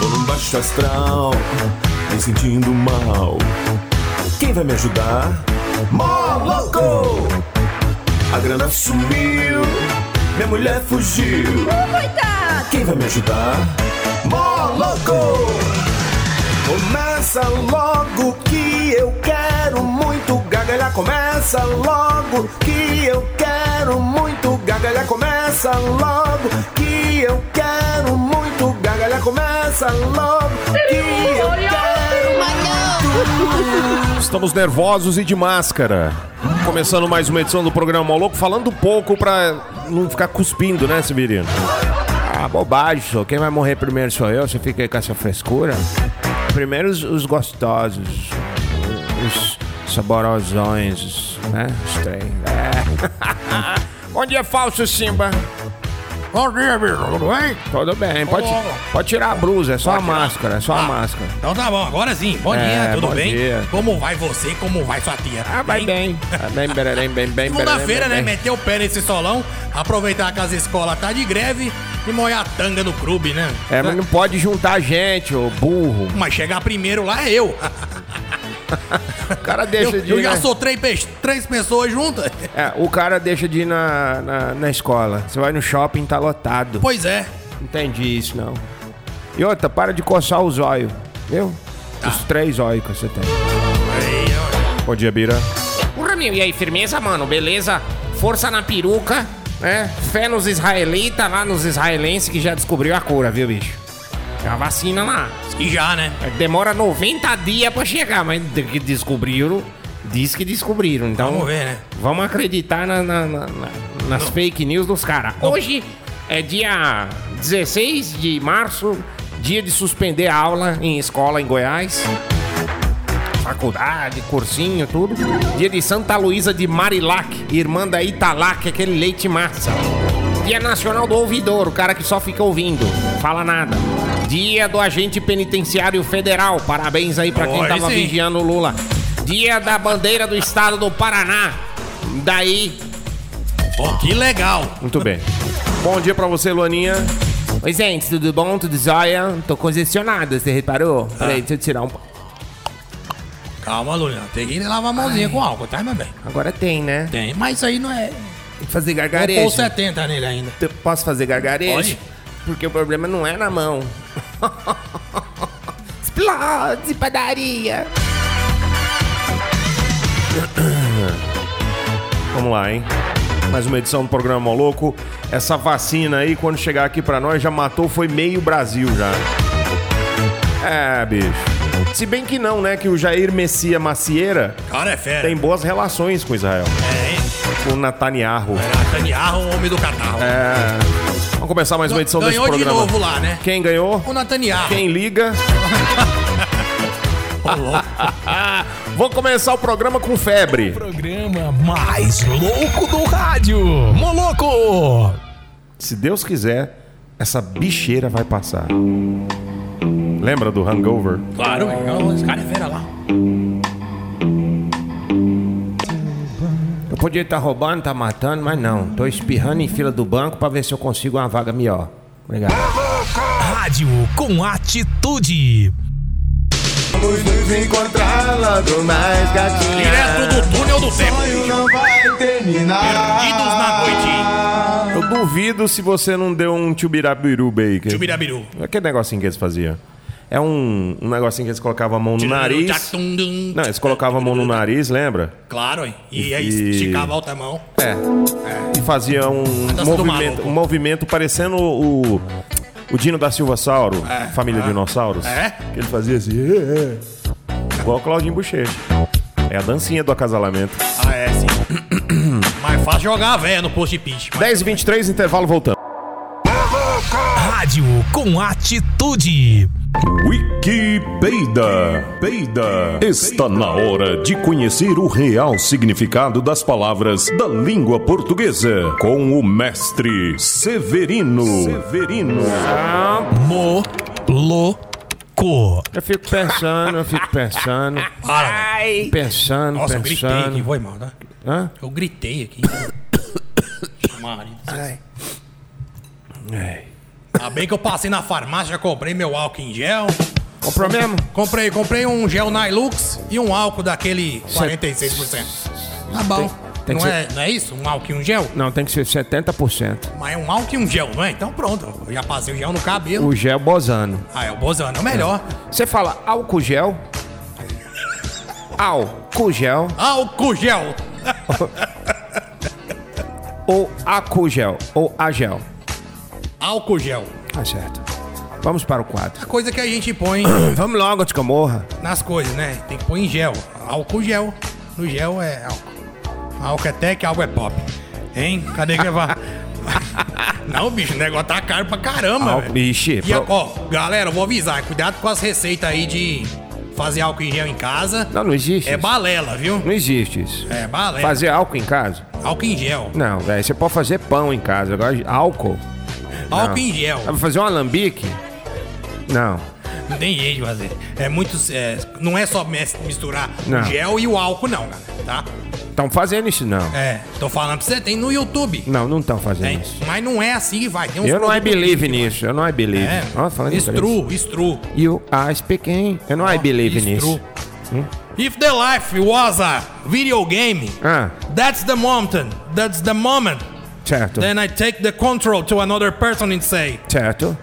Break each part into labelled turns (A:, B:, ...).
A: Tô num baixo astral, me sentindo mal. Quem vai me ajudar? Mó louco! A grana sumiu, minha mulher fugiu.
B: Coitado!
A: Quem vai me ajudar? Mó louco! Começa logo que eu quero muito gargalhar. Começa logo que eu quero muito gargalhar. Começa logo que eu quero muito gargalhar. Começa logo que eu quero muito.
C: Estamos nervosos e de máscara. Começando mais uma edição do programa Mó Louco, falando um pouco pra não ficar cuspindo, né, Severino? Ah, bobagem, só. Quem vai morrer primeiro sou eu, você fica aí com essa frescura. Primeiro os, os gostosos, os saborosões, né? Os trem. É. Bom dia, falso Simba.
D: Bom dia, bicho. Tudo bem?
C: Tudo bem, pode, pode tirar a blusa, é só a máscara, é só a máscara.
D: Então tá bom, agora sim. Bom
C: É,
D: dia, tudo
C: bom
D: bem?
C: dia.
D: Como vai você? Como vai sua tia?
C: Ah, vai bem. Vai bem, bem, bem, bem, bem.
D: Segunda-feira, né? Meter o pé nesse solão, aproveitar que as escolas tá de greve e molhar a tanga no clube, né?
C: É, mas não pode juntar gente, ô burro.
D: Mas chegar primeiro lá é eu.
C: O cara deixa
D: Eu,
C: de
D: eu
C: ir
D: já
C: na-
D: sou três, três pessoas juntas.
C: É, o cara deixa de ir na, na, na escola. Você vai no shopping, tá lotado.
D: Pois é.
C: Entendi isso, não. E outra, para de coçar os olhos, viu?
D: Tá.
C: Os três olhos que você tem. Bom dia, Bira.
E: Porra, meu, e aí, firmeza, mano? Beleza? Força na peruca, né? Fé nos israelitas, lá nos israelenses que já descobriu a cura, viu, bicho? É a vacina lá.
D: Que já, né?
E: Demora 90 dias pra chegar, mas que descobriram, diz que descobriram. Então,
D: Vamos ver, né?
E: Vamos acreditar na- na- na- nas fake news dos caras. Hoje é dia 16 de março, dia de suspender a aula em escola em Goiás. Faculdade, cursinho, tudo. Dia de Santa Luísa de Marilac, irmã da Italac, aquele leite massa. Dia Nacional do Ouvidor, o cara que só fica ouvindo, fala nada. Dia do Agente Penitenciário Federal, parabéns aí pra quem
D: Oi,
E: tava
D: sim.
E: vigiando o Lula. Dia da Bandeira do Estado do Paraná. Daí.
D: Pô, que legal.
C: Muito bem. Bom dia pra você, Luaninha.
E: Oi, gente, tudo bom? Tudo jóia? Tô congestionado, você reparou? Peraí, deixa eu tirar um.
D: Calma, Lula. Tem que lavar a mãozinha com álcool, tá, meu bem?
E: Agora tem, né?
D: Tem, mas isso aí não é.
E: Tem que fazer
D: Vou pôr
E: gargarejo.
D: 70 nele ainda.
E: Posso fazer gargarejo?
D: Pode.
E: Porque o problema não é na mão. Explode, padaria!
C: Vamos lá, hein? Mais uma edição do programa Mó Louco. Essa vacina aí, quando chegar aqui pra nós, já matou, foi meio Brasil já. É, bicho. Se bem que não, né? Que o Jair Messias Macieira
D: Cara, é fera.
C: tem boas relações com Israel.
D: É, hein?
C: Com o Netanyahu.
D: Netanyahu, o homem do catarro.
C: É. Vamos começar mais uma edição desse
D: Ganhou de
C: programa.
D: novo lá, né?
C: Quem ganhou?
D: O Netanyahu.
C: Quem liga?
D: Ô, louco.
C: Vou começar o programa com febre.
F: Programa mais louco do rádio. Moloco!
C: Se Deus quiser, essa bicheira vai passar. Lembra do hangover?
D: Claro. Esse cara é fera lá.
E: Podia estar roubando, tá matando, mas não. Tô espirrando em fila do banco pra ver se eu consigo uma vaga melhor. Obrigado.
F: Rádio com atitude.
A: Vamos nos encontrar logo mais, gatinha.
D: Direto do túnel do tempo.
A: sonho não vai terminar.
D: Perdidos na noite.
C: Eu duvido se você não deu um tchubirabiru aí. que-
D: Chubirabiru.
C: Aquele negocinho que eles faziam. É um, um negocinho que eles colocavam a mão no nariz. Não, eles colocavam a mão no nariz, lembra?
D: Claro, hein? E aí
C: E-
D: esticava a outra mão.
C: É. E fazia um
D: dança do
C: movimento,
D: maluco.
C: um movimento parecendo o, o Dino da Silva Sauro, família Dinossauros.
D: É?
C: Que ele fazia assim. "É, é". Igual o Claudinho Bochecha. É a dancinha do acasalamento.
D: Ah, é, sim. Mais fácil jogar a véia no post de pitch. Mas
C: 10 e 23 intervalo voltando.
F: Rádio com atitude.
A: Wikipedia. Peida. Está na hora de conhecer o real significado das palavras da língua portuguesa com o mestre Severino. Severino.
F: Moloco.
E: Eu fico pensando, eu fico pensando.
D: Para, velho.
E: Pensando,
D: Nossa, eu gritei aqui,
E: pensando.
D: foi mal, tá?
E: Hã?
D: Eu gritei aqui. marido.
C: Ai. Ai.
D: Ainda bem que eu passei na farmácia, comprei meu álcool em gel.
C: Comprou mesmo?
D: Comprei, comprei um gel Nilux e um álcool daquele 46%. Tá bom.
C: tem que
D: não,
C: ser-
D: é, não é isso? Um álcool e um gel?
C: Não, tem que ser 70%.
D: Mas é um álcool e um gel, não é? Então pronto. Eu já passei o gel no cabelo.
C: O gel bosano.
D: Ah, é o Bozano, é o melhor.
C: Você fala álcool gel? Álcool gel
D: Álcool gel.
C: ou acugel ou agel?
D: Álcool gel.
C: Tá certo. Vamos para o quadro.
D: A coisa que a gente põe
C: Vamos logo, antes que eu morra.
D: nas coisas, né? Tem que pôr em gel. Álcool gel. No gel é álcool. Álcool é tech, álcool é pop. Hein? Cadê que vai? Não, bicho, o negócio tá caro pra caramba,
C: Álcool,
D: velho.
C: Ixi,
D: E,
C: pro-
D: ó, galera, eu vou avisar. Cuidado com as receitas aí de fazer álcool em gel em casa.
C: Não, não existe.
D: É
C: isso.
D: balela, viu?
C: Não existe isso.
D: É balela.
C: Fazer álcool em casa?
D: Álcool em gel.
C: Não, velho. Você pode fazer pão em casa. Agora, álcool.
D: Álcool em gel.
C: Vai fazer um alambique? Não.
D: Não tem jeito de fazer. É muito. é, não é só misturar
C: Não.
D: o gel e o álcool, não, cara. Tá?
C: Estão fazendo isso, não.
D: É, tô falando pra você, tem no YouTube.
C: Não, não estão fazendo
D: Tem.
C: isso.
D: Mas não é assim que vai.
C: Eu não I
D: produtos
C: believe nisso. Eu não I believe.
D: É,
C: Ó, falando
D: it's true, it's true.
C: You are speaking. Eu não I believe
D: It's
C: nisso.
D: true. If the life was a video game,
C: Ah,
D: that's the moment, that's the moment.
C: Certo.
D: Then I take the control to another person and say,
C: Certo.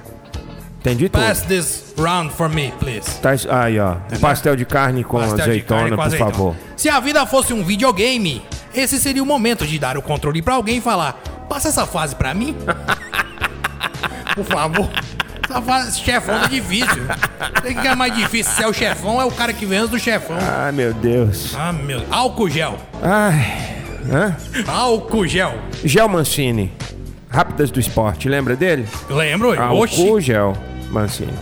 C: Entendi tudo.
D: pass this round for me, please.
C: Tá, isso- aí, ó. Um pastel de carne com
D: Pastel de
C: azeitona,
D: carne com
C: por
D: azeitona.
C: favor.
D: Se a vida fosse um videogame, esse seria o momento de dar o controle pra alguém e falar: passa essa fase pra mim. por favor. Essa fase, chefão tá difícil. Tem que é mais difícil. Se é o chefão, é o cara que vem antes do chefão.
C: Ai, meu Deus.
D: Ah, meu. Álcool gel.
C: Ai. Hã?
D: Álcool gel.
C: Gel Mancini. Rápidas do esporte. Lembra dele?
D: Lembro?
C: Álcool gel Mancini.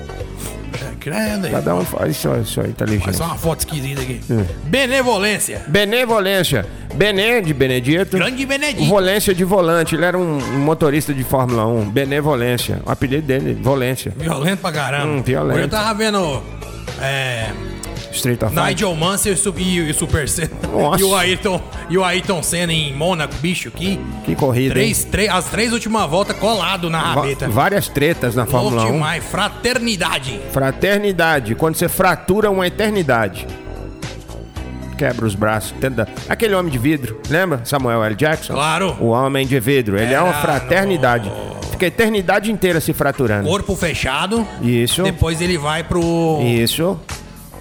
D: Credo aí.
C: Cada um faz sua, sua
D: Faz
C: inteligência.
D: só uma foto esquisita aqui.
C: Hum.
D: Benevolência.
C: Benevolência. Bené de Benedito.
D: Grande Benedito.
C: Volência de volante. Ele era um, um motorista de Fórmula 1. Benevolência. O apelido dele, Volência.
D: Violento pra caramba.
C: Hum, violento.
D: Hoje Eu tava vendo. É.
C: Street of Fire.
D: Nigel Mansell e o Super Senna.
C: Nossa.
D: E o Ayrton, e o Ayrton Senna em Mônaco, bicho, que.
C: Que corrida.
D: Três, três, as três últimas voltas colado na
C: hein? Va-
D: rabeta.
C: várias tretas na Fórmula 1.
D: Ultimai, fraternidade.
C: Fraternidade. Quando você fratura uma eternidade. Quebra os braços. Tenta... Aquele homem de vidro. Lembra? Samuel L. Jackson?
D: Claro.
C: O homem de vidro. Ele é uma
D: Era
C: fraternidade. Fica a eternidade inteira se fraturando.
D: Corpo fechado.
C: Isso.
D: Depois ele vai pro.
C: Isso.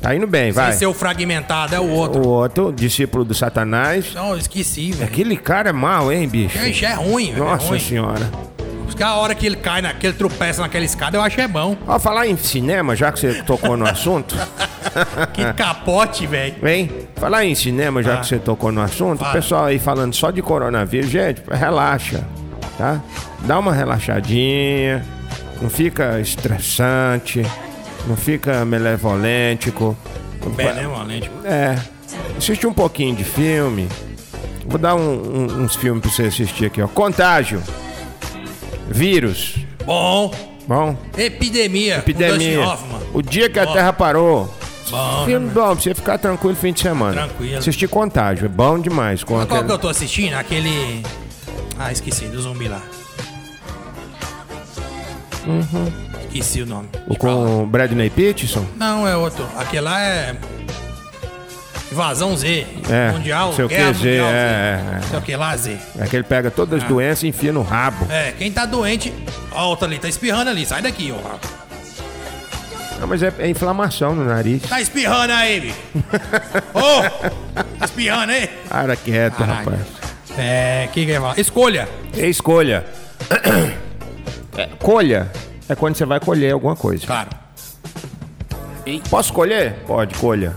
C: Tá indo bem, vai.
D: Sem ser o fragmentado, é o outro.
C: O outro, discípulo do Satanás.
D: Não, eu esqueci, velho.
C: Aquele cara é mal, hein, bicho?
D: Ixi, é ruim, velho. é
C: Nossa
D: ruim.
C: senhora.
D: Porque a hora que ele cai, na, que ele tropeça naquela escada, eu acho que é bom.
C: Ó, falar em cinema, já que você tocou no assunto.
D: Que capote, velho.
C: Hein? Falar em cinema, já
D: Ah.
C: que você tocou no assunto,
D: Fala.
C: o pessoal aí falando só de coronavírus, gente, relaxa, tá? Dá uma relaxadinha, não fica estressante, não fica malevolêntico.
D: Benevolente.
C: É, assiste um pouquinho de filme. Vou dar um- um- uns filmes pra você assistir aqui, ó. Contágio. Vírus.
D: Bom.
C: Bom,
D: Epidemia.
C: epidemia. O dia que a
D: Ó.
C: Terra parou.
D: Bom,
C: Filme
D: né,
C: bom, pra você ficar tranquilo fim de semana.
D: Tranquilo.
C: Assistir Contágio, é bom demais.
D: Qual que
C: aquele...
D: eu tô assistindo? Aquele. Ah, esqueci, do zumbi lá. Esqueci o nome.
C: O com o Bradley Pittinson?
D: Não, é outro. Aquele lá é. Invasão Z.
C: É,
D: Mundial.
C: sei o que,
D: Guerra
C: Z,
D: Mundial
C: é,
D: Z.
C: é, é.
D: Sei o que lá, Z.
C: É que ele pega todas
D: Ah.
C: as doenças e enfia no rabo.
D: É, quem tá doente. Ó, outra ali, tá espirrando ali. Sai daqui, ó.
C: Não, mas é, é inflamação no nariz.
D: Tá espirrando aí, bicho. Ô! tá espirrando aí?
C: Para quieto, rapaz.
D: É, o que que eu ia falar? Escolha.
C: É escolha. É, colha é quando você vai colher alguma coisa.
D: Claro.
C: Posso colher? Pode, colha.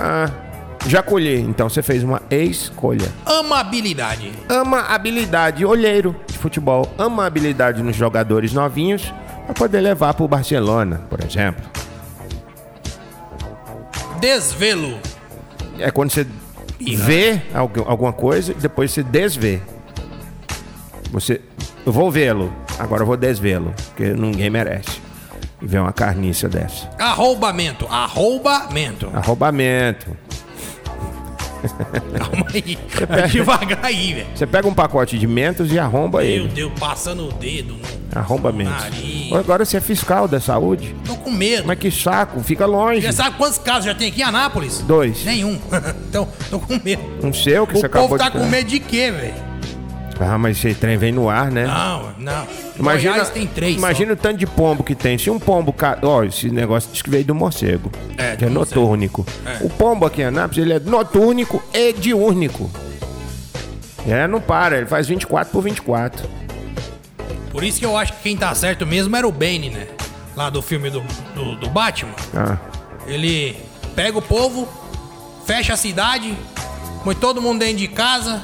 C: Ah, já colhi. Então você fez uma escolha.
D: Amabilidade.
C: Ama a habilidade olheiro de futebol. Ama a habilidade nos jogadores novinhos para poder levar pro Barcelona, por exemplo.
D: Desvelo.
C: É quando você vê algu- alguma coisa e depois você desvê. Você. Eu vou vê-lo, agora eu vou desvê-lo, porque ninguém merece. Ver uma carniça dessa.
D: Arrombamento. Arrombamento.
C: Arrombamento.
D: Calma aí. Vai devagar aí, velho.
C: Você pega um pacote de mentos e arromba
D: Meu
C: ele.
D: Deus, passando o dedo. no-
C: Arromba mentos.
D: Nariz.
C: Agora você é fiscal da saúde.
D: Tô com medo.
C: Mas que saco, fica longe.
D: Já sabe quantos casos já tem aqui em Anápolis?
C: Dois.
D: Nenhum. então, tô com medo.
C: Um seu que
D: O
C: você
D: povo
C: acabou
D: tá
C: de
D: com medo de quê, velho?
C: Ah, mas esse trem vem no ar, né?
D: Não, não.
C: Imagina,
D: Goiás tem três.
C: imagina o tanto de pombo que tem. Se um pombo. Ca... Ó, esse negócio diz que veio do morcego.
D: É,
C: que é notúrnico.
D: É.
C: O pombo aqui em Anápolis, ele é notúrnico e diúrnico. É, não para, ele faz 24 por 24.
D: Só. Por isso que eu acho que quem tá certo mesmo era o Bane, né? Lá do filme do, do, do Batman.
C: Ah,
D: Ele pega o povo, fecha a cidade, põe todo mundo dentro de casa.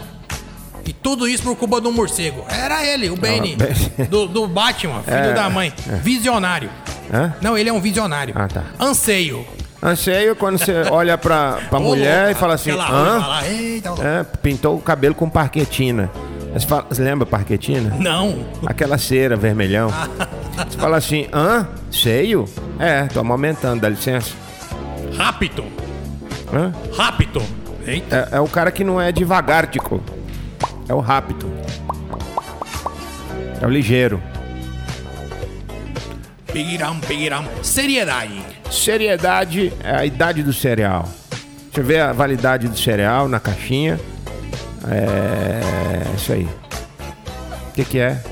D: E tudo isso por culpa do morcego. Era ele, o Bane,
C: Bane.
D: do, do Batman, filho
C: É,
D: da mãe. Visionário.
C: hã?
D: Não, ele é um visionário.
C: Ah, tá.
D: Anseio.
C: Anseio quando você olha pra, pra
D: Ô,
C: mulher
D: louco,
C: e fala assim: hã?
D: lá, Eita.
C: É, pintou o cabelo com parquetina. Você, fala, você lembra parquetina?
D: Não.
C: Aquela cera vermelhão. Você fala assim, hã? Seio? É, tô amamentando, dá licença.
D: Rápido.
C: Hã?
D: Rápido. Eita.
C: É, é o cara que não é devagar, Tico. É o rápido. É o ligeiro.
D: Piram, piram. Seriedade.
C: Seriedade é a idade do cereal. Você vê a validade do cereal na caixinha. É isso aí. O que, que é?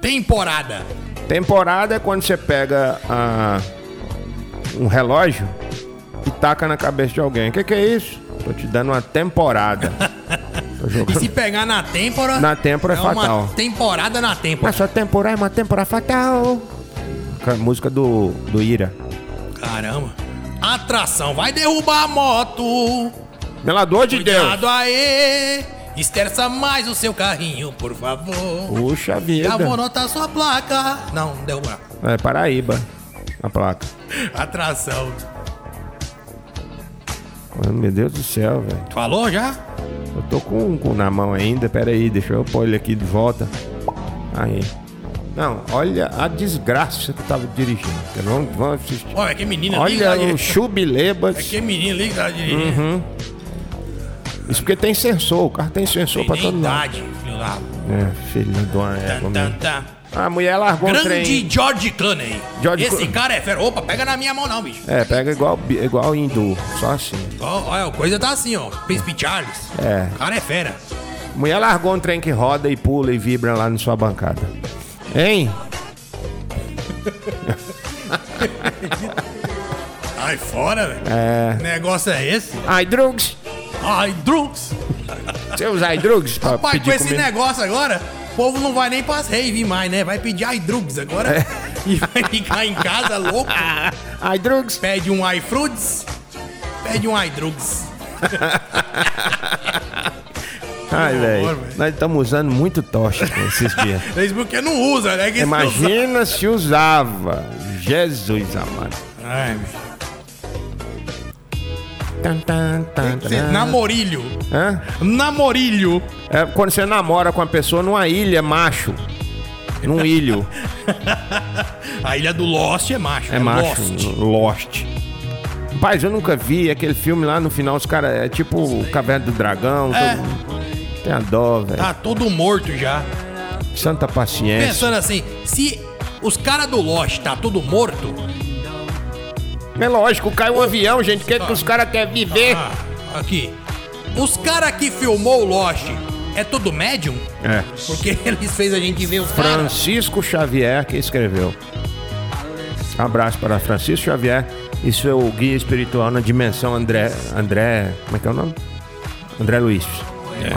D: Temporada.
C: Temporada é quando você pega ah, um relógio e taca na cabeça de alguém. O que, que é isso? Tô te dando uma temporada.
D: E se pegar na têmpora.
C: Na têmpora é
D: uma
C: fatal.
D: temporada na têmpora.
C: Essa temporada é uma temporada fatal. A música do, do Ira.
D: Caramba. Atração. Vai derrubar a moto.
C: Melador de Deus.
D: Cuidado aí. Esterça mais o seu carrinho, por favor.
C: Puxa vida.
D: Já vou anotar sua placa. Não, derrubar.
C: É Paraíba. A placa.
D: Atração.
C: Meu Deus do céu, velho.
D: Falou já?
C: Eu tô com, com na mão ainda. Pera aí, deixa eu pôr ele aqui de volta. Aí. Não, olha a desgraça que tava dirigindo. Vamos, vamos assistir.
D: Olha, que menina
C: Olha
D: liga.
C: o chubilebas.
D: Que menino liga tá dirigindo.
C: Uhum. Isso porque tem sensor. O carro tem sensor
D: Tem
C: pra todo mundo.
D: idade, filho da...
C: É, filho de uma égua
D: Tan, tan,
C: mesmo.
D: tan.
C: A mulher largou um
D: Grande
C: trem.
D: George Clooney.
C: George
D: Esse
C: Clooney.
D: cara é fera. Opa, pega na minha mão não, bicho.
C: É, pega igual, igual hindu. Só assim.
D: Olha, a coisa tá assim, ó. Príncipe Charles.
C: É.
D: O cara é fera.
C: Mulher largou um trem que roda e pula e vibra lá na sua bancada. Hein?
D: Ai, fora, velho.
C: É.
D: Que negócio é esse?
C: Ai, drugs.
D: Ai, drugs.
C: Você usa ai, drugs pra
D: Pai, com esse negócio agora, o povo não vai nem pras rave mais, né? Vai pedir iDrugs agora.
C: É.
D: E vai ficar em casa louco.
C: Ai, drugs.
D: Pede um iFruits. Pede um iDrugs.
C: Ai, velho. Nós estamos usando muito tocha esses dias.
D: Eles porque não usa, né? Que.
C: Imagina se usava. Jesus amado.
D: Ai, bicho.
C: Tan, tan, tan.
D: Namorilho.
C: Hã?
D: Namorilho.
C: É quando você namora com a pessoa numa ilha, macho. Num ilho.
D: A ilha do Lost é macho.
C: É macho.
D: Lost.
C: Lost. Rapaz, eu nunca vi aquele filme lá no final, os caras. É tipo Caverna do Dragão.
D: É.
C: todo- Tem a dó, velho.
D: Tá todo morto já.
C: Santa paciência.
D: Pensando assim, se os caras do Lost tá tudo morto,
C: É lógico, cai um avião, gente. O que, que os caras querem viver?
D: ah, aqui. Os caras que filmou o Lost é tudo médium?
C: É.
D: Porque eles fez a gente ver os caras.
C: Francisco Xavier que escreveu. Abraço para Francisco Xavier e seu guia espiritual na dimensão André. André. Como é que é o nome? André Luiz.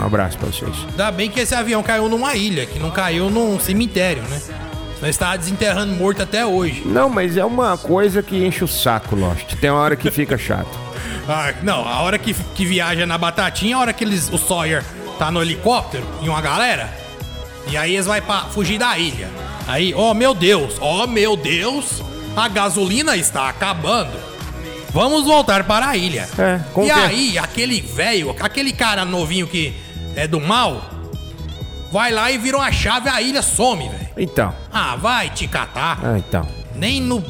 C: Um abraço para vocês.
D: Ainda bem que esse avião caiu numa ilha, que não caiu num cemitério, né? Nós estávamos desenterrando morto até hoje.
C: Não, mas é uma coisa que enche o saco, Lost. Tem uma hora que fica chato.
D: Ah, não, a hora que, que viaja na batatinha, a hora que eles, o Sawyer tá no helicóptero e uma galera, e aí eles vão pra fugir da ilha. Aí, oh meu Deus, oh meu Deus, a gasolina está acabando. Vamos voltar para a ilha.
C: É,
D: e aí, aquele velho, aquele cara novinho que é do mal, vai lá e vira uma chave, a ilha some, velho.
C: Então.
D: Ah, vai te catar.
C: Ah, então.
D: Nem no,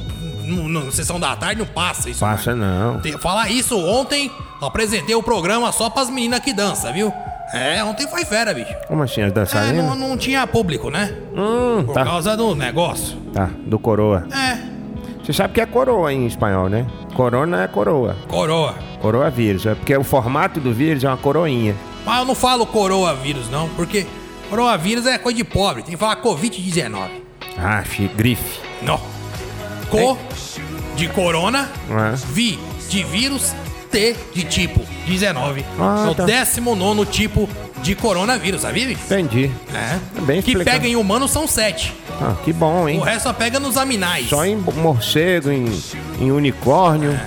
D: no, no sessão da tarde não passa isso.
C: Passa não.
D: Te- Falar isso ontem, apresentei o programa só pras meninas que dançam, viu? É, ontem foi fera, bicho.
C: Como assim, as
D: É,
C: dançarinas?
D: não, não tinha público, né?
C: Hum,
D: Por
C: tá.
D: causa do negócio.
C: Tá, do coroa.
D: É,
C: Você sabe que é coroa em espanhol, né? Corona é coroa.
D: coroa.
C: Coroa vírus. É porque o formato do vírus é uma coroinha.
D: Mas eu não falo coroavírus, não, porque coroavírus é coisa de pobre. Tem que falar Covid-19.
C: Ah, grife.
D: Não. Co de corona,
C: É.
D: vi de vírus, T de tipo 19.
C: Ah,
D: é o
C: tá.
D: 19 tipo de coronavírus, sabia? bicho?
C: Entendi.
D: É.
C: Bem
D: que
C: explicado.
D: pega em humanos são sete.
C: Ah, que bom, hein?
D: O resto só pega nos aminais.
C: Só em morcego, em, em unicórnio.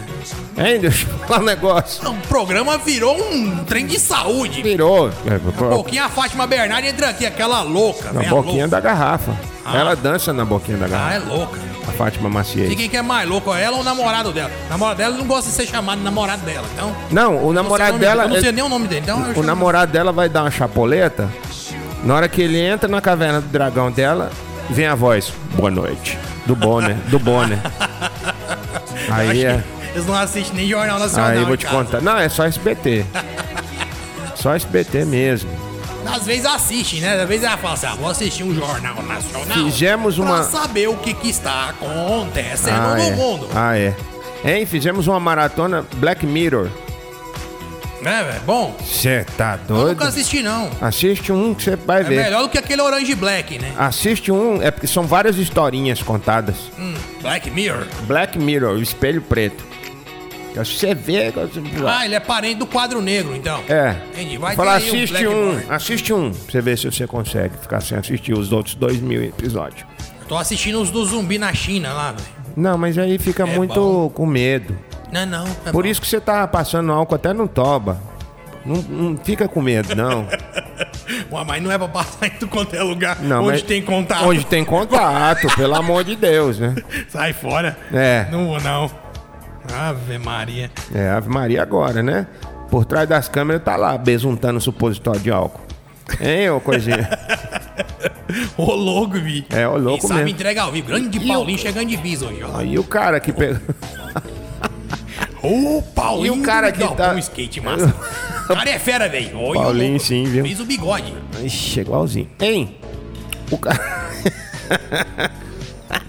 C: Hein, deixa eu falar um negócio.
D: O programa virou um trem de saúde.
C: Virou. É,
D: Um pouquinho a Fátima Bernardi entra aqui, aquela louca,
C: na
D: né?
C: boquinha da garrafa.
D: Ah.
C: Ela dança na boquinha da
D: Ah,
C: garrafa.
D: é louca.
C: A Fátima
D: E
C: Maciej.
D: quem que é mais louco, ela ou o namorado dela? O namorado dela não gosta de ser chamado de namorado dela, então...
C: Não, o
D: não
C: namorado
D: nome
C: dela.
D: dele, Eu não sei
C: é-
D: nem o nome dele, então
C: O
D: chamo-
C: namorado dela vai dar uma chapoleta. Na hora que ele entra na caverna do dragão dela, vem a voz. Boa noite. Do Bonner. Do Bonner. Aí é.
D: Eles não assistem nem Jornal Nacional.
C: Aí eu vou te contar. Não, é só SBT. Só SBT mesmo.
D: Às vezes assistem, né? Às vezes ela fala assim, ah, vou assistir um Jornal Nacional.
C: Fizemos uma-
D: Pra saber o que, que está acontecendo
C: Ah,
D: no
C: é.
D: mundo.
C: Ah, é. Hein, fizemos uma maratona Black Mirror.
D: Né, velho? Bom,
C: Você tá
D: eu
C: doido?
D: nunca assisti, não.
C: Assiste um que você vai
D: É
C: ver.
D: melhor do que aquele Orange Black, né?
C: Assiste um, é porque são várias historinhas contadas.
D: Hum, Black Mirror.
C: Black Mirror, o espelho preto. Você vê.
D: Ah, ele é parente do quadro negro, então.
C: É.
D: Entendi. Vai
C: Fala,
D: um
C: assiste um,
D: Mirror.
C: assiste um, pra você ver se você consegue ficar sem assistir os outros dois mil episódios.
D: Tô assistindo os do zumbi na China lá, velho.
C: Não, mas aí fica
D: É
C: muito
D: bom.
C: com medo.
D: Não, não. é
C: Por
D: bom.
C: isso que você tá passando álcool até no toba. Não, não fica com medo, não.
D: Ué, mas não é pra passar em tudo quanto é lugar
C: Não,
D: onde tem contato.
C: Onde tem contato, pelo amor de Deus, né?
D: Sai fora.
C: É.
D: Não vou, não. Ave Maria.
C: É, Ave Maria agora, né? Por trás das câmeras tá lá, besuntando supositório de álcool. Hein, ô coisinha?
D: Ô louco, vi.
C: É, ô louco
D: e sabe
C: mesmo.
D: entregar ao vivo. Grande Paulinho chegando de bis hoje, ó.
C: Aí o cara que pegou.
D: Ô, Paulinho.
C: E o cara que tá-
D: Um skate, massa. O cara é fera, velho. O
C: Paulinho,
D: louco.
C: sim, viu?
D: Fez o bigode.
C: Ixi, igualzinho. Hein? O cara.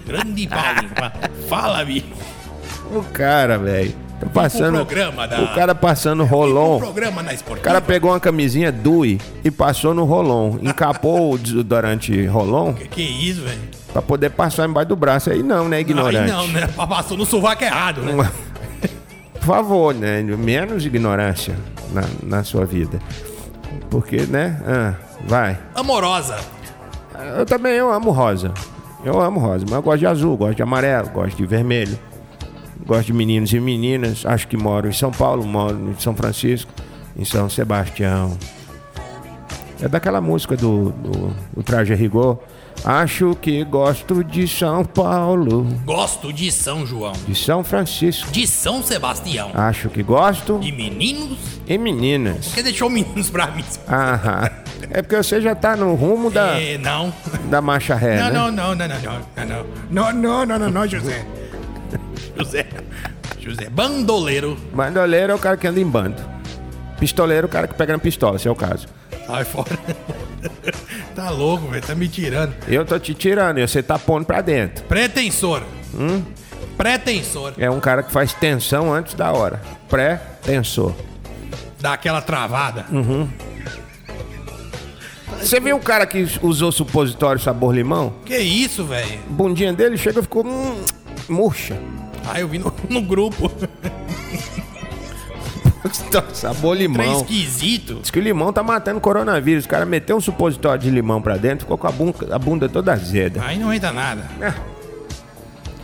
D: Grande Paulinho. Fa- Fala, vi.
C: O cara, velho. Tá passando.
D: programa da-
C: O cara passando
D: O
C: rolon. O cara pegou uma camisinha Dui e passou no rolon. Encapou o desodorante rolon
D: Que, que isso, velho?
C: pra poder passar embaixo do braço. Aí não, né, ignorante?
D: Aí não, né? Passou no sovaco errado, né?
C: Por favor, né? Menos ignorância na, na sua vida. Porque, né? Ah, vai.
D: Amorosa.
C: Eu também eu amo rosa. Eu amo rosa, mas eu gosto de azul, gosto de amarelo, gosto de vermelho. Gosto de meninos e meninas. Acho que moro em São Paulo, moro em São Francisco, em São Sebastião. É daquela música do, do, do Traje Rigor. Acho que gosto de São Paulo,
D: Gosto de São João.
C: de São Francisco.
D: De São Sebastião.
C: Acho que gosto
D: De meninos.
C: e meninas.
D: Que deixou meninos pra mim?
C: Aham. É porque você já tá no rumo da,
D: É, não.
C: da marcha ré,
D: Não,
C: né?
D: não, não, não, não, não, não. Não, não, não, não, não, José. José. José. Bandoleiro.
C: Bandoleiro é o cara que anda em bando. Pistoleiro é o cara que pega na pistola, se é o caso.
D: Sai fora. tá louco, velho. Tá me tirando.
C: Eu tô te tirando e você tá pondo pra dentro.
D: Pretensor.
C: Hum?
D: Pretensor.
C: É um cara que faz tensão antes da hora. Pré-tensor.
D: Dá aquela travada.
C: Hum. Você viu o cara que usou supositório sabor limão?
D: Que isso, velho?
C: Bundinha dele chega e ficou hum, murcha.
D: Ah, eu vi no, no grupo.
C: sabor
D: Trem
C: limão.
D: esquisito.
C: Diz que o limão tá matando coronavírus. O cara meteu um supositório de limão pra dentro, ficou com a bunda, a bunda toda azeda.
D: Aí não entra nada.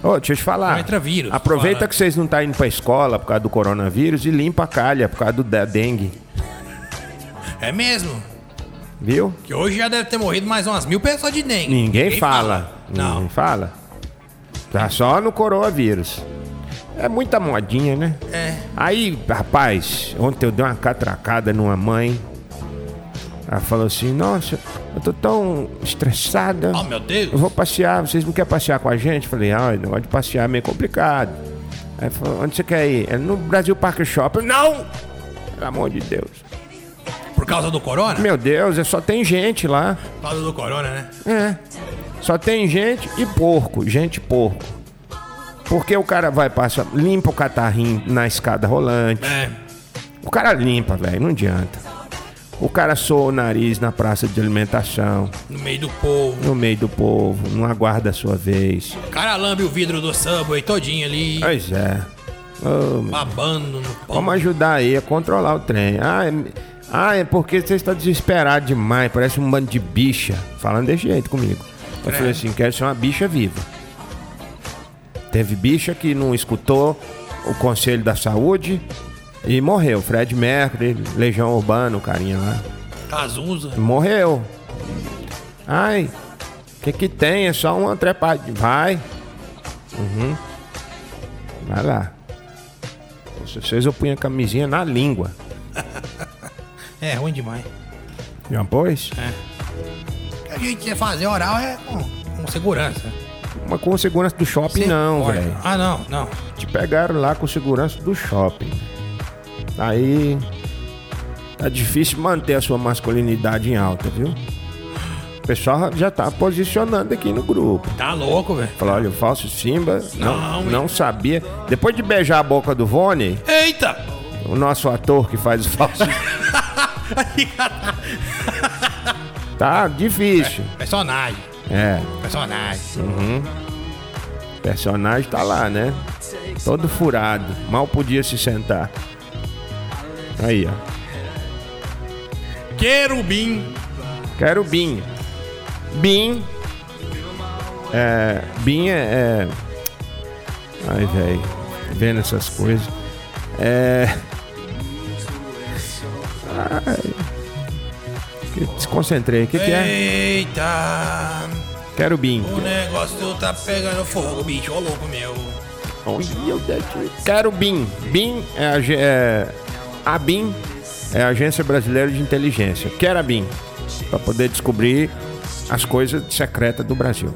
C: Ô, deixa eu te falar.
D: Não entra vírus,
C: Aproveita
D: fala.
C: que vocês não estão indo pra escola por causa do coronavírus e limpa a calha por causa do da dengue.
D: É mesmo.
C: Viu?
D: Que hoje já deve ter morrido mais umas mil pessoas de dengue.
C: Ninguém, fala.
D: Não.
C: Ninguém fala. Tá só no coronavírus. É muita modinha, né?
D: É.
C: Aí, rapaz, ontem eu dei uma catracada numa mãe. Ela falou assim, nossa, Eu tô tão estressada.
D: Oh, meu Deus.
C: Eu vou passear, vocês não querem passear com a gente? Falei, ah, o negócio de passear é meio complicado. Aí falou, onde você quer ir? É no Brasil Park Shopping. Não! Pelo amor de Deus.
D: Por causa do corona?
C: Meu Deus, é só tem gente lá.
D: Por causa do corona, né?
C: É. Só tem gente e porco. Gente e porco. Porque o cara vai, passa, limpa o catarrinho na escada rolante.
D: É.
C: O cara limpa, velho, não adianta. O cara soa o nariz na praça de alimentação,
D: No meio do povo.
C: no meio do povo, não aguarda a sua vez.
D: O cara lambe o vidro do Subway todinho ali.
C: Pois é. Meu,
D: Babando no pão.
C: Vamos ajudar aí a controlar o trem. Ah, é, ah, é porque você está desesperado demais, parece um bando de bicha. Falando desse jeito comigo. Eu falei assim, quero ser uma bicha viva. Teve bicha que não escutou o conselho da saúde e morreu. Fred Mercury, Legião Urbana, o carinha lá.
D: Cazuza.
C: Morreu. Ai, o que que tem? É só uma trepada. Vai. Uhum. Vai lá. Se vocês eu punho a camisinha na língua.
D: É ruim demais.
C: Já pôs?
D: Que a gente fazer oral é com, com segurança.
C: Mas com segurança do shopping não,
D: Pode.
C: velho.
D: Ah, não, não.
C: Te pegaram lá com segurança do shopping. Aí tá difícil manter a sua masculinidade em alta, viu? O pessoal já tá posicionando aqui no grupo.
D: Tá louco, velho.
C: Falou, olha, o falso Simba não,
D: Não,
C: não sabia. Depois de beijar a boca do Vone,
D: Eita!
C: o nosso ator que faz o falso. tá difícil.
D: Personagem.
C: É,
D: Personagem.
C: o personagem tá lá, né? Todo furado. Mal podia se sentar. Aí, ó.
D: Querubim.
C: Quero Bin. Bin. É. Bin é. é... Ai, velho. Vendo essas coisas. É. Ai. Desconcentrei. O que, que é?
D: Eita!
C: Quero Bin.
D: O negócio tá pegando fogo, bicho. Ô louco meu.
C: Quero Bin. Bin é a. É, a Bin é a Agência Brasileira de Inteligência. Quero a Bin. Pra poder descobrir as coisas secretas do Brasil.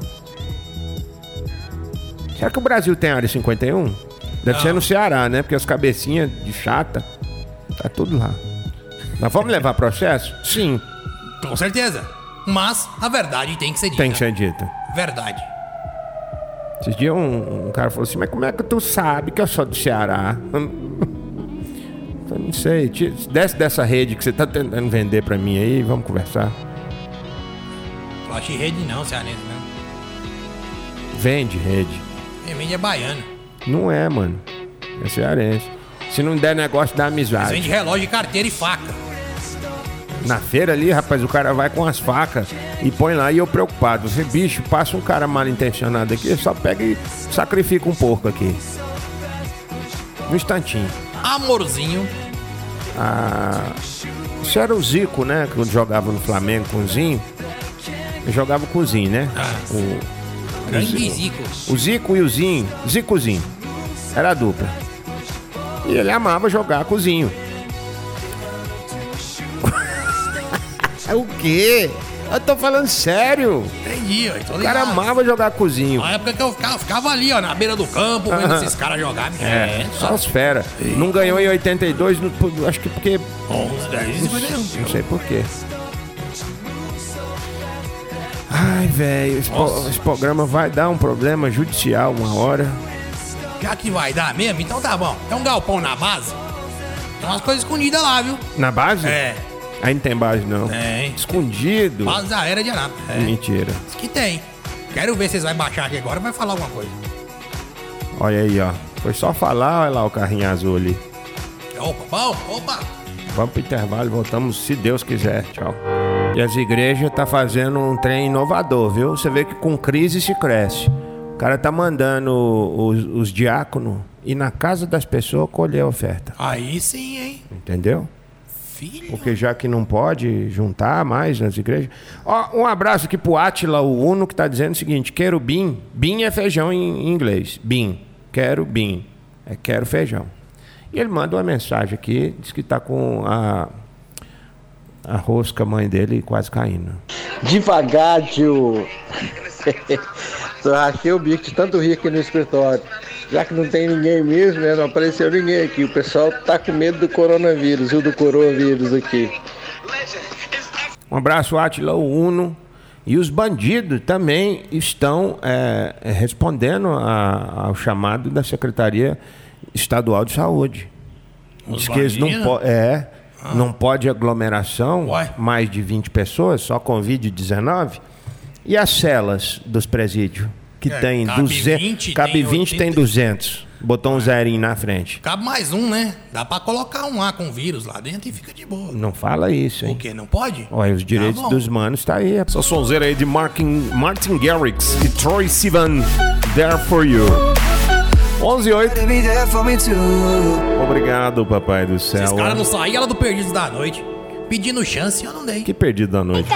C: Será que o Brasil tem área 51? Deve ser no Ceará, né? Porque as cabecinhas de chata, tá tudo lá. Nós vamos levar processo? Sim,
D: Com certeza. Mas a verdade tem que ser dita.
C: tem que ser dita.
D: Verdade.
C: Esses dias um, um cara falou assim, mas como é que tu sabe que eu sou do Ceará? Eu não sei, desce dessa rede que você tá tentando vender pra mim aí, vamos conversar.
D: Flash rede não, cearense, não.
C: Vende rede.
D: Quem vende é baiano.
C: Não é, mano. É cearense. Se não der negócio
D: Eles
C: amizade.
D: vendem relógio, carteira e faca.
C: Na feira ali, rapaz, o cara vai com as facas e põe lá e eu preocupado. Você, bicho, passa um cara mal intencionado aqui, só pega e sacrifica um porco aqui. Um instantinho.
D: Amorzinho.
C: Ah, isso era o Zico, né? Que jogava no Flamengo com o Zinho. Eu jogava com o Zinho, né? O,
D: Grande Zico.
C: o Zico e o Zinho. Zicozinho. Era a dupla. E ele amava jogar com o Zinho. É o quê? Eu tô falando sério.
D: Entendi, ó.
C: O cara amava jogar com o Zinho.
D: Na época que eu ficava, ficava ali, ó, na beira do campo, vendo esses caras jogar.
C: É, só as fera. Não ganhou em 82, no- acho que porque.
D: 11, 10, 51.
C: Não sei porquê. Ai, velho, esse, po- esse programa vai dar um problema judicial uma hora.
D: Já que vai dar mesmo, então tá bom. Tem um galpão na base. Tem umas coisas escondidas lá, viu?
C: Na base?
D: É,
C: Aí não tem base, não.
D: tem.
C: Escondido.
D: Base aérea de Anápolis. É,
C: Mentira.
D: diz que tem. Quero ver se vocês vão baixar aqui agora vai falar alguma coisa.
C: Olha aí, ó. Foi só falar, olha lá o carrinho azul ali.
D: Opa, bom, opa.
C: Vamos pro intervalo, voltamos se Deus quiser. Tchau. E as igrejas tá fazendo um trem inovador, viu? Você vê que com crise se cresce. O cara tá mandando os, os diáconos ir na casa das pessoas colher a oferta.
D: Aí sim, hein?
C: Entendeu?
D: Filho.
C: Porque já que não pode juntar mais nas igrejas. Ó, um abraço aqui pro Atila, o Uno, que tá dizendo o seguinte: querubim. Bim é feijão em em inglês. Bim. Quero bim. É quero feijão. E ele manda uma mensagem aqui, diz que tá com a. a rosca mãe dele quase caindo.
B: Devagar, tio. Só rachei o bico de tanto rir aqui no escritório. Já que não tem ninguém mesmo, né? Não apareceu ninguém aqui. O pessoal tá com medo do coronavírus, viu? Do coronavírus aqui.
C: Um abraço, Atila Uno. E os bandidos também estão é, respondendo a- ao chamado da Secretaria Estadual de Saúde.
D: Os
C: Diz que eles não, po é, não pode aglomeração,
D: Uai.
C: mais de 20 pessoas, só Covid-19. E as celas dos presídios, que
D: É,
C: tem
D: cabe
C: 200,
D: 20,
C: cabe
D: tem
C: 20, tem
D: 80.
C: 200. Botou um zerinho na frente.
D: Cabe mais um, né? Dá pra colocar um lá com vírus lá dentro e fica de boa.
C: Não fala isso,
D: O
C: hein?
D: quê? Não pode?
C: Olha, os direitos
D: Tá
C: dos manos tá aí. Essa sonzeira aí de Martin, Martin Garrix e Troy Sivan, There For You. 11 e 8. Obrigado, papai do céu.
D: Esses caras não saíram lá do Perdidos da Noite. Pedindo chance, eu não dei.
C: Que perdido da noite.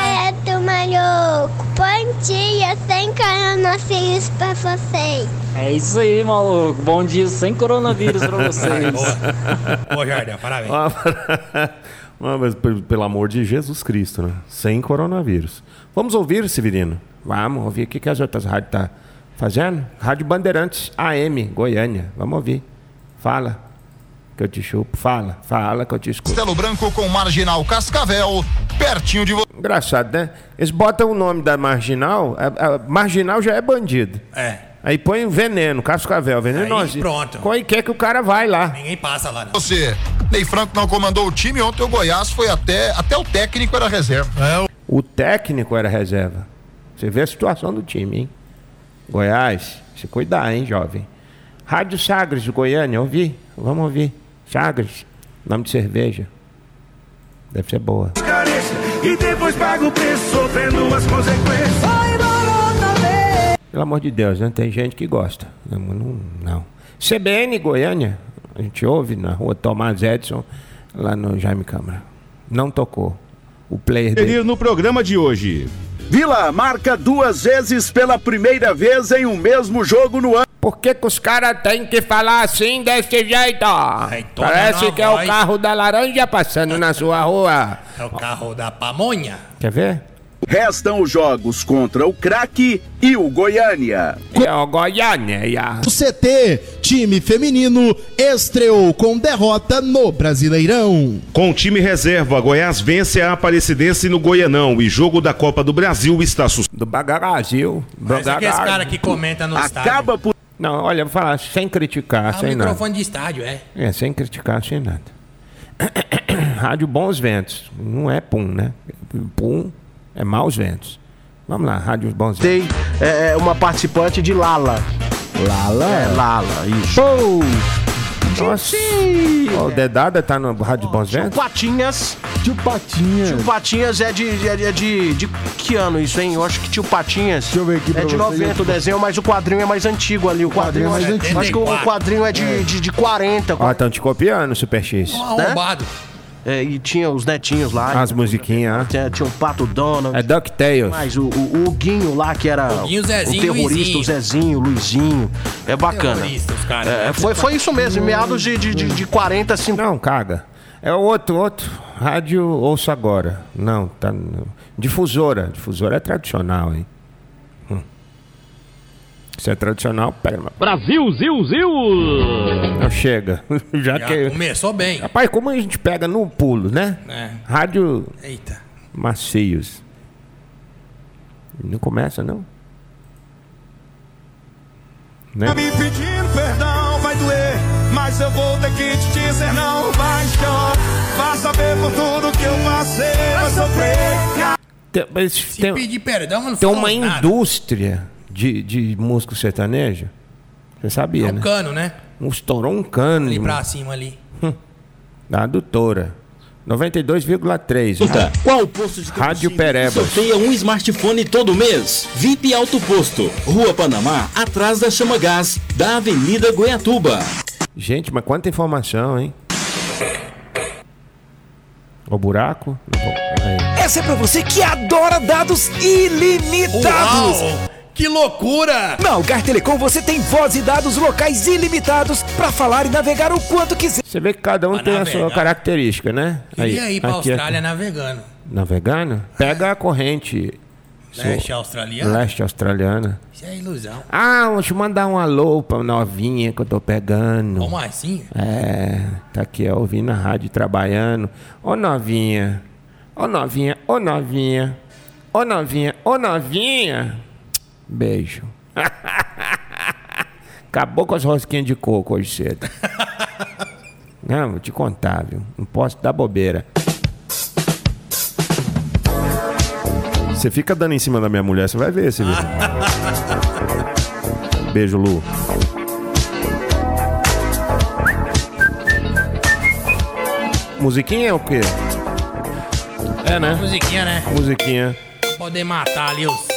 G: Maluco. Bom dia, sem coronavírus pra vocês.
H: É isso aí, maluco. Bom dia sem coronavírus pra vocês.
D: Boa. Boa, Jardel, parabéns.
C: Ah, mas pe- pelo amor de Jesus Cristo, né? Sem coronavírus. Vamos ouvir, Severino? Vamos ouvir o que, que as outras rádios tá fazendo. Rádio Bandeirantes AM, Goiânia. Vamos ouvir. Fala. Que eu te chupo. Fala. Fala que eu te escuto.
I: Castelo Branco com Marginal Cascavel, pertinho de você.
C: Engraçado, né? Eles botam o nome da marginal. A, a marginal já é bandido.
D: É,
C: Aí põe o veneno, cascavel, venenoso.
D: Aí pronto.
C: Qual quer que o cara vai lá?
D: ninguém passa lá, não.
I: Você. Ney Franco não comandou o time, ontem o Goiás foi até, até o técnico era reserva.
C: O técnico era reserva. Você vê a situação do time, hein? Goiás, se cuidar, hein, jovem? Rádio Sagres de Goiânia, ouvir? Vamos ouvir. Sagres, nome de cerveja. Deve ser boa.
A: E depois paga o preço, sofrendo as consequências.
C: Pelo amor de Deus, né? Tem gente que gosta. Não, não, não. CBN Goiânia, a gente ouve na rua Tomás Edson, lá no Jaime Câmara. Não tocou. O player dele.
J: no programa de hoje.
K: Vila marca duas vezes pela primeira vez em um mesmo jogo no ano.
C: Por que, que os caras têm que falar assim desse jeito? Parece que é o carro da laranja passando na sua rua.
D: É o carro da pamonha.
C: Quer ver?
K: Restam os jogos contra o Craque e o Goiânia.
C: É o Goiânia. ia.
L: O CT, time feminino, estreou com derrota no Brasileirão.
J: Com o time reserva, Goiás vence a Aparecidense no Goianão e jogo da Copa do Brasil está sus...
C: Do Bagarazil.
D: Mas é que esse cara que comenta no estádio.
K: Acaba por
C: Não, olha, vou falar sem criticar,
D: Ah,
C: sem nada.
D: microfone de estádio, é.
C: É, sem criticar, sem nada. Rádio Bons Ventos. Não é pum, né? Pum é maus ventos. Vamos lá, Rádio Bons Ventos.
B: Tem é, uma participante de Lala.
L: Lala.
B: É, Lala, isso.
K: Show!
C: Nossa. Ó, o Dedada tá no Rádio Bons
B: Tio
C: Ventos?
B: Patinhas.
L: Tio Patinha.
B: Tio Patinhas é de, de, é de, de que ano isso, hein? Eu acho que Tio Patinhas
L: Deixa eu ver aqui pra
B: é de
L: você.
B: 90 o desenho, mas o quadrinho é mais antigo ali. O quadrinho,
L: quadrinho é mais
B: é
L: antigo.
B: Acho que o quadrinho é de, de, de 40.
C: Ó, estão te copiando, Super X.
D: Um arrombado.
B: É, e tinha os netinhos lá.
C: As musiquinhas, ó.
B: Tinha, tinha um Pato Donald.
C: É DuckTales.
B: Mas o, o, o Guinho lá, que era
D: O Guinho, Zezinho,
B: o terrorista,
D: Luizinho.
B: o Zezinho, o Luizinho. É bacana.
D: Caras.
B: É, foi, foi isso mesmo, em meados de, de, de, de 40, 50.
C: Não, caga. É o outro, outro. Rádio Ouço Agora. Não, tá. Difusora. Difusora é tradicional, hein? Se é tradicional, pega.
H: Brasil, Zil, Zil!
C: Não chega. Já,
D: Já
C: que.
D: começou bem.
C: Rapaz, como a gente pega no pulo, né?
D: É.
C: Rádio
D: Eita.
C: Macios. Não começa, não? Né?
A: Tá me pedindo perdão, vai doer. Mas eu vou ter que te dizer não. Vai chorar, vai saber por tudo que eu passei. Vai sofrer.
C: Tem, mas
D: Se
C: tem,
D: pedir perdão, mas não
C: tem uma
D: nada.
C: indústria de, de músico sertanejo. Você sabia,
D: É um
C: né?
D: cano, né?
C: Um estourou um cano
D: Ali pra cima ali.
C: da adutora. 92,3.
M: Qual o posto de
C: Rádio Pereba.
M: sorteia um smartphone todo mês? VIP Alto Posto, Rua Panamá, atrás da Chama Gás, da Avenida Goiatuba.
C: Gente, mas quanta informação, hein? O buraco? Aí.
F: Essa é pra você que adora dados ilimitados.
D: Uau! Que loucura!
N: Na Algar Telecom você tem voz e dados locais ilimitados pra falar e navegar o quanto quiser.
C: Você vê que cada um
D: Pra
C: tem a sua característica, né?
D: Queria ir pra
C: aqui é-
D: Austrália navegando.
C: Navegando? Pega a corrente.
D: Leste australiana?
C: Leste australiana.
D: Isso é ilusão.
C: Ah, deixa eu mandar um alô pra novinha que eu tô pegando.
D: Como assim?
C: É, tá aqui, ó, ouvindo a rádio, trabalhando. Ô novinha, ô novinha, ô novinha, ô novinha, ô novinha. Beijo. Acabou com as rosquinhas de coco hoje cedo. Não, vou te contar, viu? Não posso dar bobeira. Você fica dando em cima da minha mulher, você vai ver esse vídeo. Beijo, Lu. Musiquinha é o quê? É, né?
D: Musiquinha, né?
C: Musiquinha.
D: Poder matar ali os.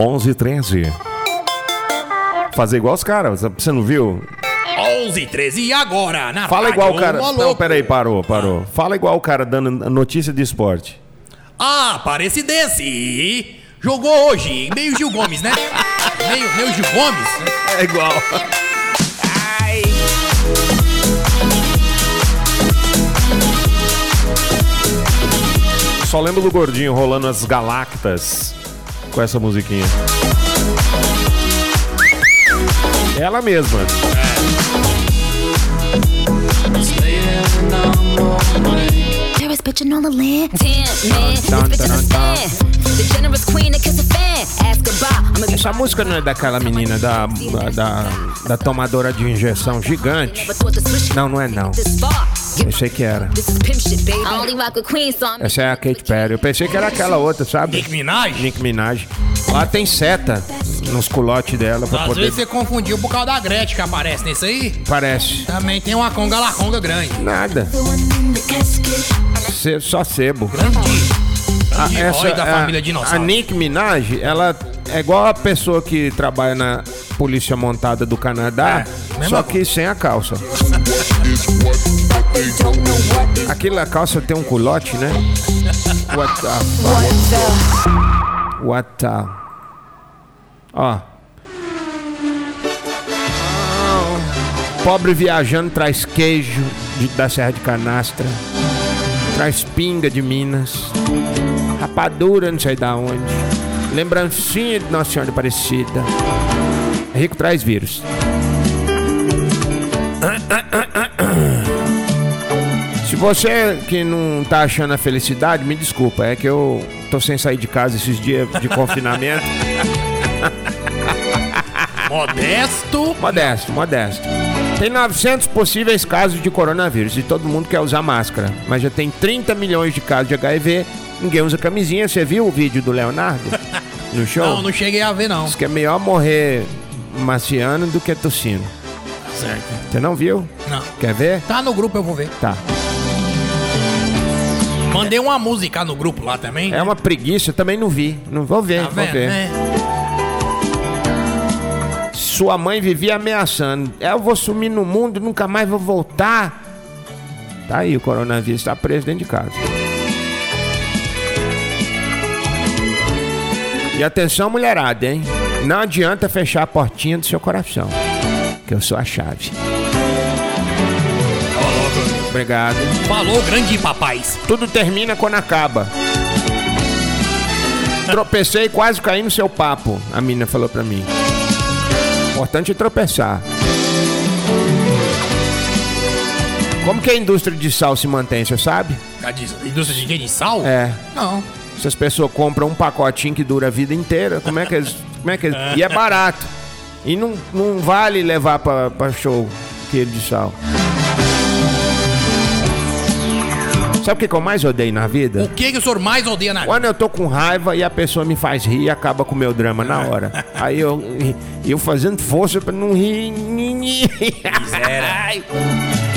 C: 11 13. Fazer igual os caras, você não viu?
D: 11 13 e agora? Na
C: Fala
D: rádio,
C: igual o cara.
D: Ô,
C: Não, peraí, parou, parou. Fala igual o cara dando notícia de esporte.
D: Ah, Aparecidense! Jogou hoje, meio Gil Gomes, né? Meio, meio Gil Gomes.
C: É igual. Só lembro do gordinho rolando as galactas com essa musiquinha. Ela mesma.
O: Bitching on the land.
C: Essa música não é daquela menina da, da, da, da tomadora de injeção gigante? Não, não é não.
O: This far.
C: Eu sei que era. Essa é a Kate Perry. Eu pensei que era aquela outra, sabe?
D: Nick Minaj?
C: Nick Minaj. Lá tem seta nos culotes dela pra
D: Às
C: poder.
D: vezes você confundiu por causa da Gretchen que aparece nesse aí.
C: Parece.
D: Também tem uma conga laconga grande.
C: Nada. Se- só sebo.
D: Grande.
C: A,
D: grande herói da
C: a-
D: família
C: a
D: dinossauro.
C: Nick Minaj, ela é igual a pessoa que trabalha na polícia montada do Canadá,
D: É,
C: só que sem a calça. Aquela calça tem um culote, né? What the fuck? What the... Ó. Pobre viajando traz queijo de- da Serra de Canastra. Traz pinga de Minas. Rapadura não sei da onde. Lembrancinha de Nossa Senhora Aparecida. Rico traz vírus. Se você que não tá achando a felicidade, me desculpa. É que eu tô sem sair de casa esses dias de confinamento.
D: Modesto.
C: Modesto, modesto. Tem 900 possíveis casos de coronavírus e todo mundo quer usar máscara. Mas já tem 30 milhões de casos de HIV. Ninguém usa camisinha. Você viu o vídeo do Leonardo no show?
D: Não, não cheguei a ver, não.
C: Diz que é melhor morrer maciano do que tossindo.
D: Certo.
C: Você não viu?
D: Não.
C: Quer ver?
D: Tá no grupo, eu vou ver.
C: Tá.
D: Mandei uma música no grupo lá também.
C: É uma preguiça, eu também não vi. Não vou ver,
D: Tá
C: vou
D: vendo,
C: ver.
D: né?
C: Sua mãe vivia ameaçando. Eu vou sumir no mundo, nunca mais vou voltar. Tá aí, o coronavírus está preso dentro de casa. E atenção, mulherada, hein? Não adianta fechar a portinha do seu coração. Que eu sou a chave. Obrigado.
D: Falou, grande papais.
C: Tudo termina quando acaba. Tropecei e quase caí no seu papo, a mina falou pra mim. Importante é tropeçar. Como que a indústria de sal se mantém, você sabe?
D: A de- indústria de quê? De sal?
C: É.
D: Não.
C: Se as pessoas compram um pacotinho que dura a vida inteira, como é que eles. Como é que eles... E é barato. E não, não vale levar pra, pra show quilo de sal. Sabe o que que eu mais odeio na vida?
D: O que, que o senhor mais odeia na vida?
C: Quando eu tô com raiva e a pessoa me faz rir e acaba com o meu drama na hora. Aí eu, eu fazendo força pra não rir.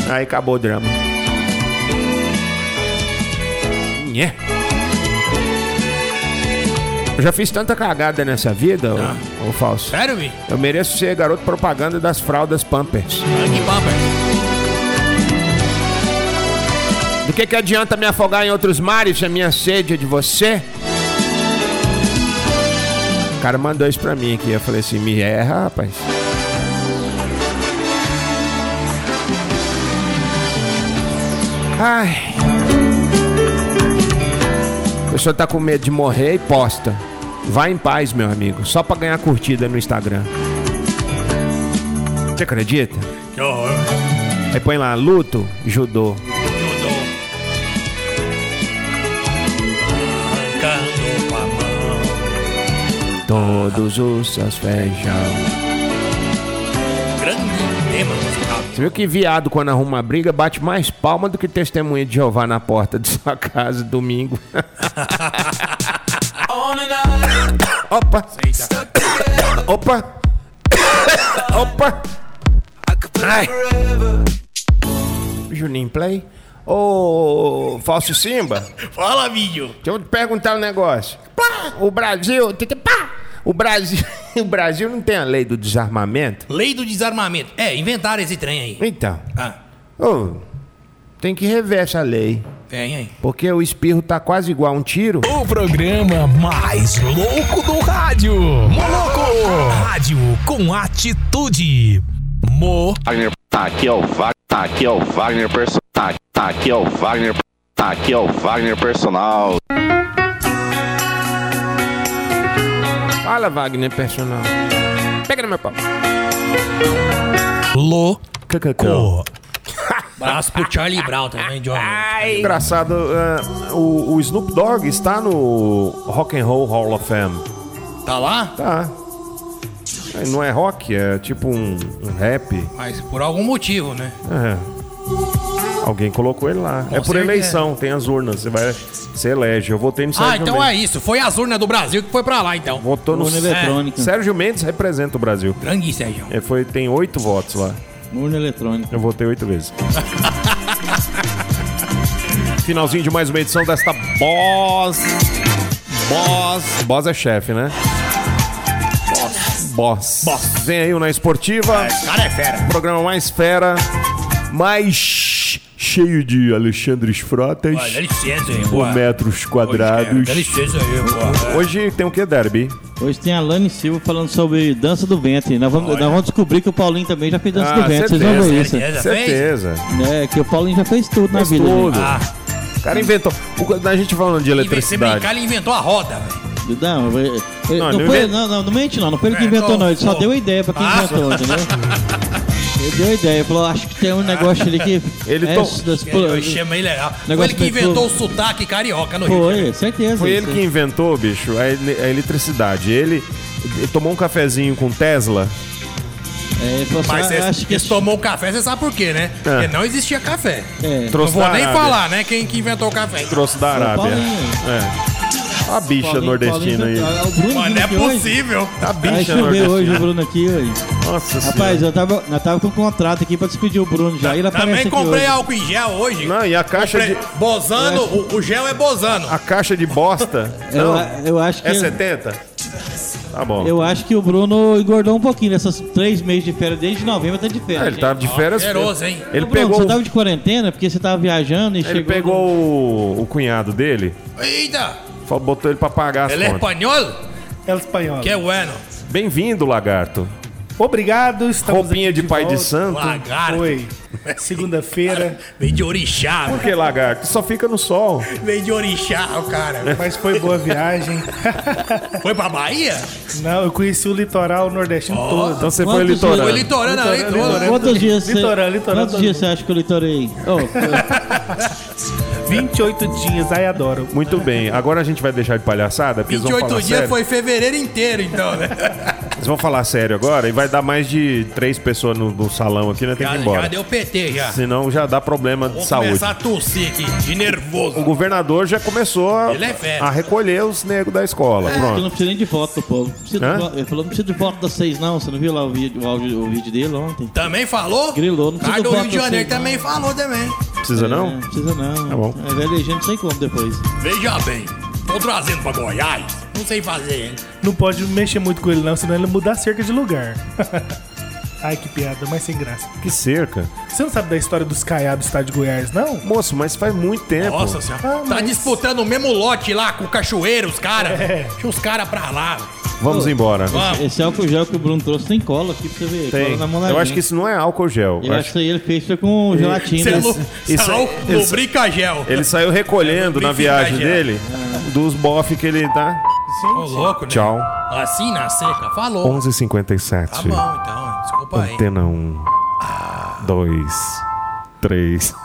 C: Aí acabou o drama. Nhé. Eu já fiz tanta cagada nessa vida, ô, ô falso.
D: Sério, Vi?
C: Eu mereço ser garoto propaganda das fraldas Pampers.
D: Que Pampers.
C: Do que, que adianta me afogar em outros mares se a minha sede é de você? cara mandou isso pra mim aqui. Eu falei assim, me erra, rapaz. Ai. A pessoa tá com medo de morrer e posta. Vai em paz, meu amigo. Só pra ganhar curtida no Instagram. Você acredita?
D: Que horror.
C: Aí põe lá, luto, judô. Todos os seus feijão.
D: Grande tema musical.
C: Você viu que viado, quando arruma uma briga, bate mais palma do que testemunha de Jeová na porta de sua casa domingo. Opa! Opa! Opa! Ai! Juninho Play? Ô, Falso Simba?
D: Fala, vídeo.
C: Deixa eu te perguntar um negócio. Pá, o Brasil. Pá, o Brasil. O Brasil não tem a lei do desarmamento?
D: Lei do desarmamento. É, inventaram esse trem aí.
C: Então.
D: Ah,
C: Ô, tem que rever essa lei.
D: tem aí.
C: Porque o espirro tá quase igual a um tiro.
F: O programa mais louco do rádio. Moloco. Rádio com atitude. Mo.
P: Wagner, tá aqui é o Wagner, tá aqui é o Wagner Person, tá, tá aqui é o Wagner, tá aqui é o Wagner Personal.
C: Fala, Wagner personal. Pega no meu pau.
F: Louco.
D: Abraço pro Charlie Brown também, John.
C: Engraçado, é, o, o Snoop Dogg está no Rock and Roll Hall of Fame.
D: Tá lá?
C: Tá. É, Não é rock, é tipo um, um rap.
D: Mas por algum motivo, né?
C: É. Alguém colocou ele lá.
D: Com
C: é por
D: certeza.
C: eleição, tem as urnas. Você vai. Você elege. Eu votei no Sérgio
D: Ah, então
C: Mendes.
D: é isso. Foi as urnas do Brasil que foi pra lá, então.
C: Votou no
H: Urna eletrônica.
C: Sérgio Mendes representa o Brasil.
D: Grande, Sérgio.
C: Ele foi, tem oito votos lá.
H: Urna eletrônica.
C: Eu votei oito vezes. Finalzinho de mais uma edição desta Boss. Boss. Boss é chefe, né? Boss. Boss. Vem aí o Na Esportiva.
D: Cara é fera.
C: Programa mais fera. Mais cheio de Alexandres Frotas.
D: Dá licença aí,
C: por
D: boa.
C: metros quadrados.
D: Dá licença aí, boa.
C: Hoje tem o que, Derby?
H: Hoje tem a Lani Silva falando sobre dança do ventre. Nós vamos, nós vamos descobrir que o Paulinho também já fez dança
C: Ah,
H: do ventre. Vocês vão ver isso.
D: Certeza,
C: Certeza.
H: É, que o Paulinho já fez tudo na
C: Fez
H: vida.
C: tudo.
H: né?
D: Ah,
C: O cara inventou. o- A gente falando de eletricidade.
D: brincar, ele inventou a roda, velho.
H: Não,
C: Não,
H: não,
C: ele
H: foi,
C: invent-
H: não, não, não mente não, não foi ele que
D: É,
H: inventou não, ele só deu a ideia pra quem
D: Ah.
H: inventou, entendeu? Ele deu ideia, falou, acho que tem um negócio ali que...
C: Ele
H: é,
C: to-
H: das-
D: Eu achei meio legal. Foi
H: Negócio
D: ele que inventou o sotaque carioca no Rio.
H: Foi, certeza.
C: Foi ele que inventou, bicho, a, ele- a eletricidade. Ele, ele tomou um cafezinho com Tesla.
H: É, assim,
D: Mas
H: ah,
D: você
H: acho que...
D: tomou café, você sabe por quê, né? Porque não existia café.
H: É,
D: Não vou nem falar, né? Quem que inventou o café.
C: Trouxe da Arábia. É. A bicha
H: Paulinho-
C: nordestina aí.
H: Paulinho- ah, o Bruno
D: não é
H: aqui hoje.
D: possível.
C: A
H: Aí
C: bicha
H: choveu hoje o
C: nordestina.
H: Bruno aqui.
C: Nossa
H: Rapaz,
C: senhora.
H: eu tava, nós tava com um contrato aqui pra despedir o Bruno já. E ele aparece
D: Também
H: aqui
D: comprei
H: hoje.
D: álcool em gel hoje.
C: Não, e a caixa
D: Comprei-
C: de.
D: Bozano, o, o gel é bozano.
C: A caixa de bosta.
H: Eu,
C: Não,
H: eu acho que...
C: é 70? Tá bom.
H: Eu acho que o Bruno engordou um pouquinho nessas três meses de férias. Desde novembro tá de
C: Ah,
H: férias.
C: ele tava de férias.
D: cheiroso, hein?
C: Ele
H: Ô, Bruno,
C: pegou,
H: Você tava de quarentena porque você tava viajando e
C: ele
H: chegou...
C: pegou o, o cunhado dele,
D: Eita,
C: botou ele pra pagar as
D: ele é
C: contas.
D: espanhol?
Q: El espanhol.
D: Que bueno.
C: Bem-vindo, lagarto.
Q: Obrigado, estamos
C: Roupinha
Q: aqui
C: de pai de
Q: volta.
C: santo.
D: Lagarto.
Q: Foi. Segunda-feira,
D: Vem de orixá.
C: Por que lagarto? Só fica no sol.
D: Vem de orixá, o cara.
Q: mas foi boa viagem.
D: Foi pra Bahia?
Q: Não, eu conheci o litoral nordestino todo.
C: Então você foi litorâneo.
D: Foi litorâneo ali,
Q: Litorâneo,
D: todo.
Q: litorâneo.
H: Quantos dias você...
Q: Litorâneo, litorâneo,
H: Quantos dias você acha que eu litorei? Oh,
Q: 28 dias, ai adoro.
C: Muito bem. Agora a gente vai deixar de palhaçada, porque eles vão
D: 28
C: falar
D: dias
C: sério.
D: foi fevereiro inteiro, então, né?
C: Eles vão falar sério agora e vai dar mais de três pessoas no, no salão aqui, né? Tem que
D: Já,
C: ir embora.
D: já deu PT já.
C: Senão já dá problema de
D: Vou
C: saúde.
D: começar a tossir aqui, de nervoso.
C: O governador já começou a,
D: é
C: a recolher os negros da escola.
H: eu
C: Pronto.
H: não preciso nem de foto do povo. Não precisa de
C: Hã?
H: foto- Ele falou, não precisa de foto das seis não. Você não viu lá o vídeo, o, áudio- o vídeo dele ontem?
D: Também falou?
H: Grilou, não precisa
D: Cara do
H: de
D: Rio de Janeiro
H: seis,
D: também falou também.
C: Precisa não?
H: Não precisa não.
C: Tá bom.
H: É, não sei como depois.
D: Veja bem, tô trazendo pra Goiás. Não sei fazer.
Q: Não pode mexer muito com ele, não, senão ele muda a cerca de lugar. Ai, que piada, mas sem graça.
C: Que cerca.
Q: Você não sabe da história dos caiados do estado de Goiás, não?
C: Moço, mas faz muito tempo.
D: Nossa senhora.
Q: Ah,
D: Tá disputando o mesmo lote lá com o cachoeiro, os caras.
Q: É.
D: Deixa os caras pra lá.
C: Vamos embora.
H: Vamos. Esse álcool gel que o Bruno trouxe tem cola aqui pra você ver.
C: Tem.
H: Cola na
C: Eu acho que isso não é álcool gel.
H: Eu acho que ele fez isso com gelatina.
D: Isso, é
C: isso
D: é-
C: isso-
D: gel.
C: Ele saiu recolhendo é, na viagem dele é. dos bofe que ele tá.
D: Sim, Ô, louco, né?
C: Tchau.
D: Assim, na seca, falou.
C: 11h57.
D: Tá bom, então. Desculpa aí.
C: Antena 1, 2, 3...